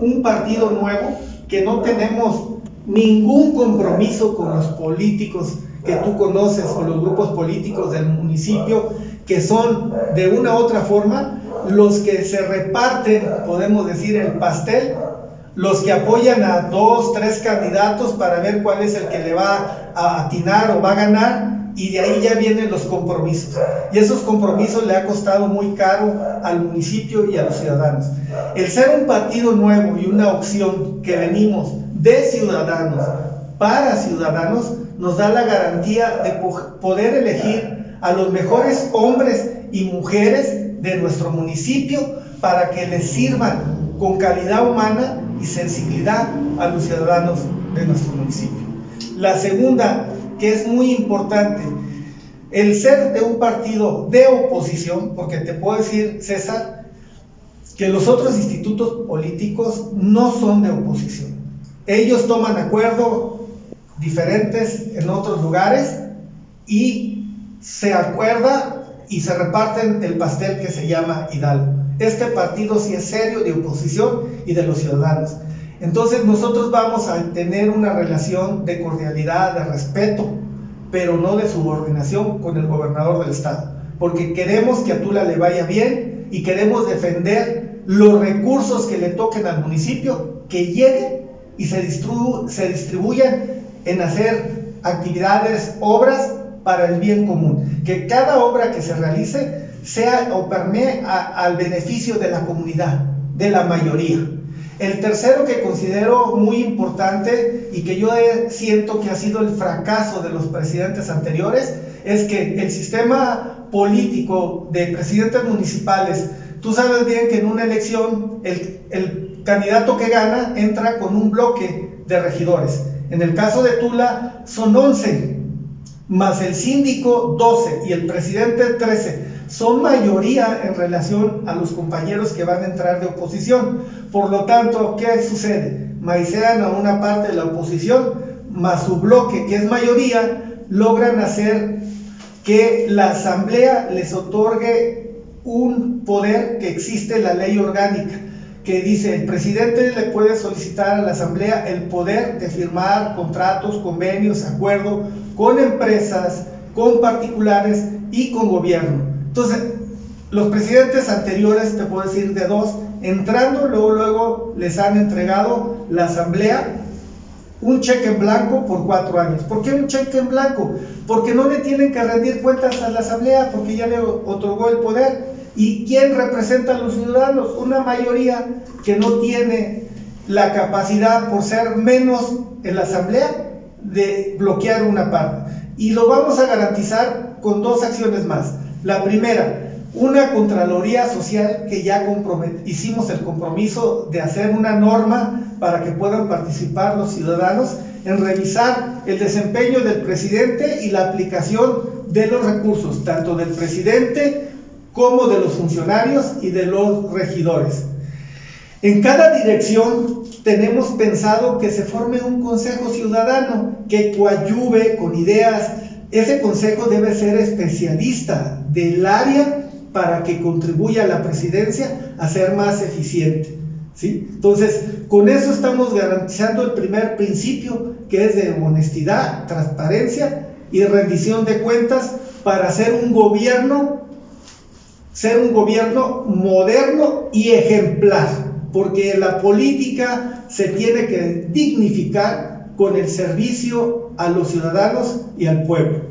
un partido nuevo que no tenemos ningún compromiso con los políticos que tú conoces o los grupos políticos del municipio que son de una u otra forma los que se reparten, podemos decir, el pastel, los que apoyan a dos, tres candidatos para ver cuál es el que le va a atinar o va a ganar y de ahí ya vienen los compromisos. Y esos compromisos le ha costado muy caro al municipio y a los ciudadanos. El ser un partido nuevo y una opción que venimos de ciudadanos para ciudadanos nos da la garantía de poder elegir a los mejores hombres y mujeres de nuestro municipio para que les sirvan con calidad humana y sensibilidad a los ciudadanos de nuestro municipio. La segunda, que es muy importante, el ser de un partido de oposición, porque te puedo decir, César, que los otros institutos políticos no son de oposición. Ellos toman acuerdos diferentes en otros lugares y se acuerda y se reparten el pastel que se llama Hidalgo. Este partido sí es serio de oposición y de los ciudadanos. Entonces nosotros vamos a tener una relación de cordialidad, de respeto, pero no de subordinación con el gobernador del estado, porque queremos que a Tula le vaya bien y queremos defender los recursos que le toquen al municipio, que lleguen y se, se distribuyan en hacer actividades, obras para el bien común, que cada obra que se realice sea o permee al beneficio de la comunidad, de la mayoría. El tercero que considero muy importante y que yo siento que ha sido el fracaso de los presidentes anteriores es que el sistema político de presidentes municipales, tú sabes bien que en una elección el, candidato que gana entra con un bloque de regidores. En el caso de Tula son 11, más el síndico 12 y el presidente 13 son mayoría en relación a los compañeros que van a entrar de oposición. Por lo tanto, ¿qué sucede? Maicean a una parte de la oposición, más su bloque, que es mayoría, logran hacer que la asamblea les otorgue un poder que existe en la ley orgánica, que dice el presidente le puede solicitar a la asamblea el poder de firmar contratos, convenios, acuerdos con empresas, con particulares y con gobierno. Entonces, los presidentes anteriores, te puedo decir de dos, entrando, luego, luego les han entregado la asamblea un cheque en blanco por cuatro años. ¿Por qué un cheque en blanco? Porque no le tienen que rendir cuentas a la asamblea, porque ya le otorgó el poder. ¿Y quién representa a los ciudadanos? Una mayoría que no tiene la capacidad, por ser menos en la asamblea, de bloquear una parte. Y lo vamos a garantizar con dos acciones más. La primera, una Contraloría Social que ya hicimos el compromiso de hacer una norma para que puedan participar los ciudadanos en revisar el desempeño del presidente y la aplicación de los recursos, tanto del presidente como de los funcionarios y de los regidores. En cada dirección tenemos pensado que se forme un consejo ciudadano que coadyuve con ideas. Ese consejo debe ser especialista del área para que contribuya a la presidencia a ser más eficiente. ¿sí? Entonces, con eso estamos garantizando el primer principio, que es de honestidad, transparencia y rendición de cuentas para ser un gobierno, ser un gobierno moderno y ejemplar, porque la política se tiene que dignificar con el servicio a los ciudadanos y al pueblo.